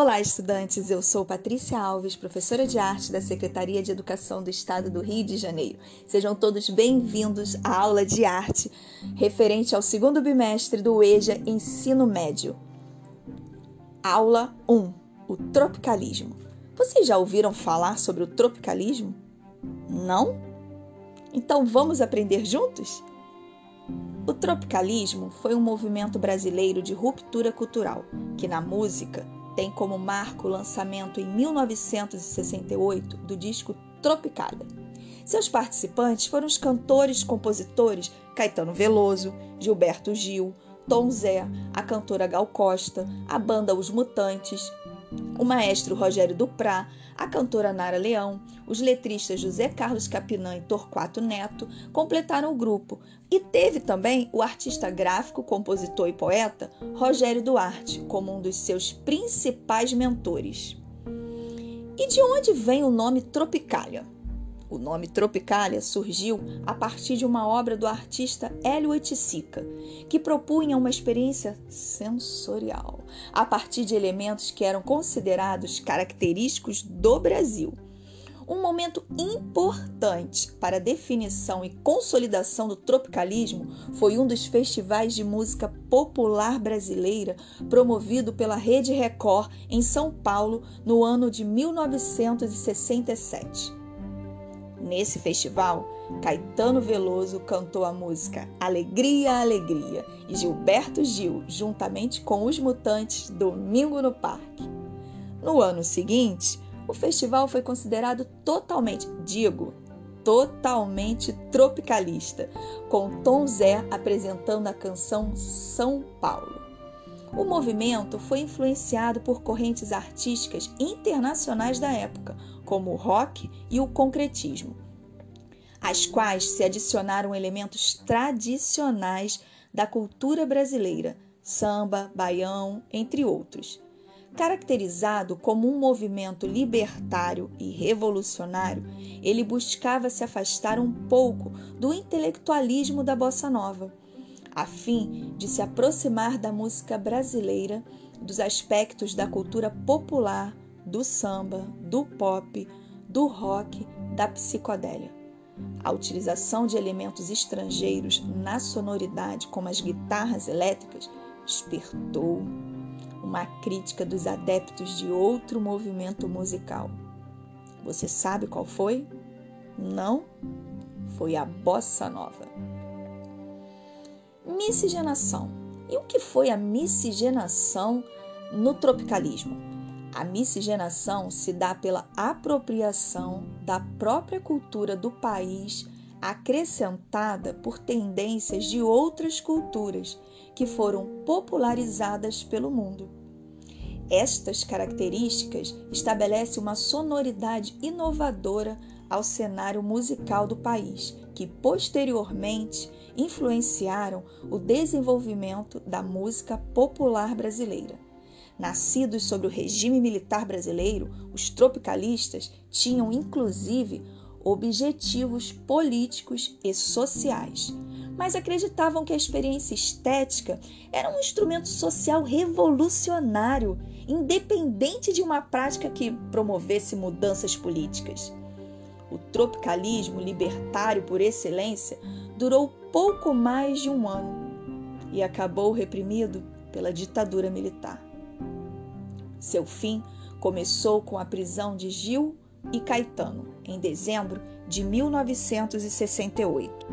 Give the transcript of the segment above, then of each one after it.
Olá, estudantes! Eu sou Patrícia Alves, professora de arte da Secretaria de Educação do Estado do Rio de Janeiro. Sejam todos bem-vindos à aula de arte referente ao segundo bimestre do EJA Ensino Médio. Aula 1: O tropicalismo. Vocês já ouviram falar sobre o tropicalismo? Não? Então vamos aprender juntos? O tropicalismo foi um movimento brasileiro de ruptura cultural que, na música, tem como marco o lançamento em 1968 do disco Tropicália. Seus participantes foram os cantores compositores Caetano Veloso, Gilberto Gil, Tom Zé, a cantora Gal Costa, a banda Os Mutantes, o maestro Rogério Duprá, a cantora Nara Leão, os letristas José Carlos Capinã e Torquato Neto completaram o grupo. E teve também o artista gráfico, compositor e poeta Rogério Duarte como um dos seus principais mentores. E de onde vem o nome Tropicália? O nome Tropicália surgiu a partir de uma obra do artista Hélio Oiticica, que propunha uma experiência sensorial a partir de elementos que eram considerados característicos do Brasil. Um momento importante para a definição e consolidação do tropicalismo foi um dos festivais de música popular brasileira promovido pela Rede Record em São Paulo no ano de 1967. Nesse festival, Caetano Veloso cantou a música Alegria, Alegria e Gilberto Gil, juntamente com os Mutantes, Domingo no Parque. No ano seguinte, o festival foi considerado totalmente, digo, totalmente tropicalista, com Tom Zé apresentando a canção São Paulo. O movimento foi influenciado por correntes artísticas internacionais da época, como o rock e o concretismo, às quais se adicionaram elementos tradicionais da cultura brasileira, samba, baião, entre outros. Caracterizado como um movimento libertário e revolucionário, ele buscava se afastar um pouco do intelectualismo da bossa nova, a fim de se aproximar da música brasileira, dos aspectos da cultura popular do samba, do pop, do rock, da psicodélia. A utilização de elementos estrangeiros na sonoridade, como as guitarras elétricas, despertou uma crítica dos adeptos de outro movimento musical. Você sabe qual foi? Não? Foi a bossa nova. Miscigenação. E o que foi a miscigenação no tropicalismo? A miscigenação se dá pela apropriação da própria cultura do país, acrescentada por tendências de outras culturas que foram popularizadas pelo mundo. Estas características estabelecem uma sonoridade inovadora ao cenário musical do país, que posteriormente influenciaram o desenvolvimento da música popular brasileira. Nascidos sob o regime militar brasileiro, os tropicalistas tinham inclusive objetivos políticos e sociais, mas acreditavam que a experiência estética era um instrumento social revolucionário, independente de uma prática que promovesse mudanças políticas. O tropicalismo libertário por excelência durou pouco mais de um ano e acabou reprimido pela ditadura militar. Seu fim começou com a prisão de Gil e Caetano, em dezembro de 1968.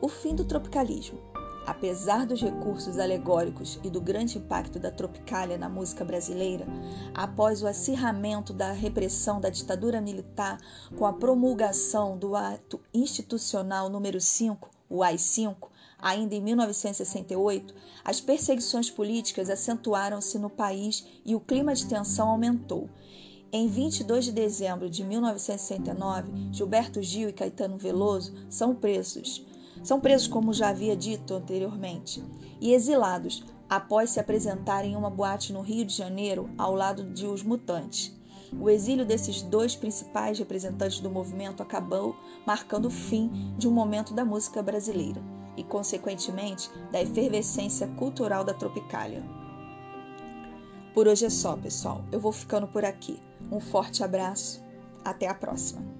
O fim do tropicalismo. Apesar dos recursos alegóricos e do grande impacto da tropicália na música brasileira, após o acirramento da repressão da ditadura militar com a promulgação do Ato Institucional número 5, o AI-5, Ainda em 1968, as perseguições políticas acentuaram-se no país e o clima de tensão aumentou. Em 22 de dezembro de 1969, Gilberto Gil e Caetano Veloso são presos. São presos, como já havia dito anteriormente, e exilados após se apresentarem em uma boate no Rio de Janeiro ao lado de Os Mutantes. O exílio desses dois principais representantes do movimento acabou marcando o fim de um momento da música brasileira e, consequentemente, da efervescência cultural da Tropicália. Por hoje é só, pessoal. Eu vou ficando por aqui. Um forte abraço. Até a próxima.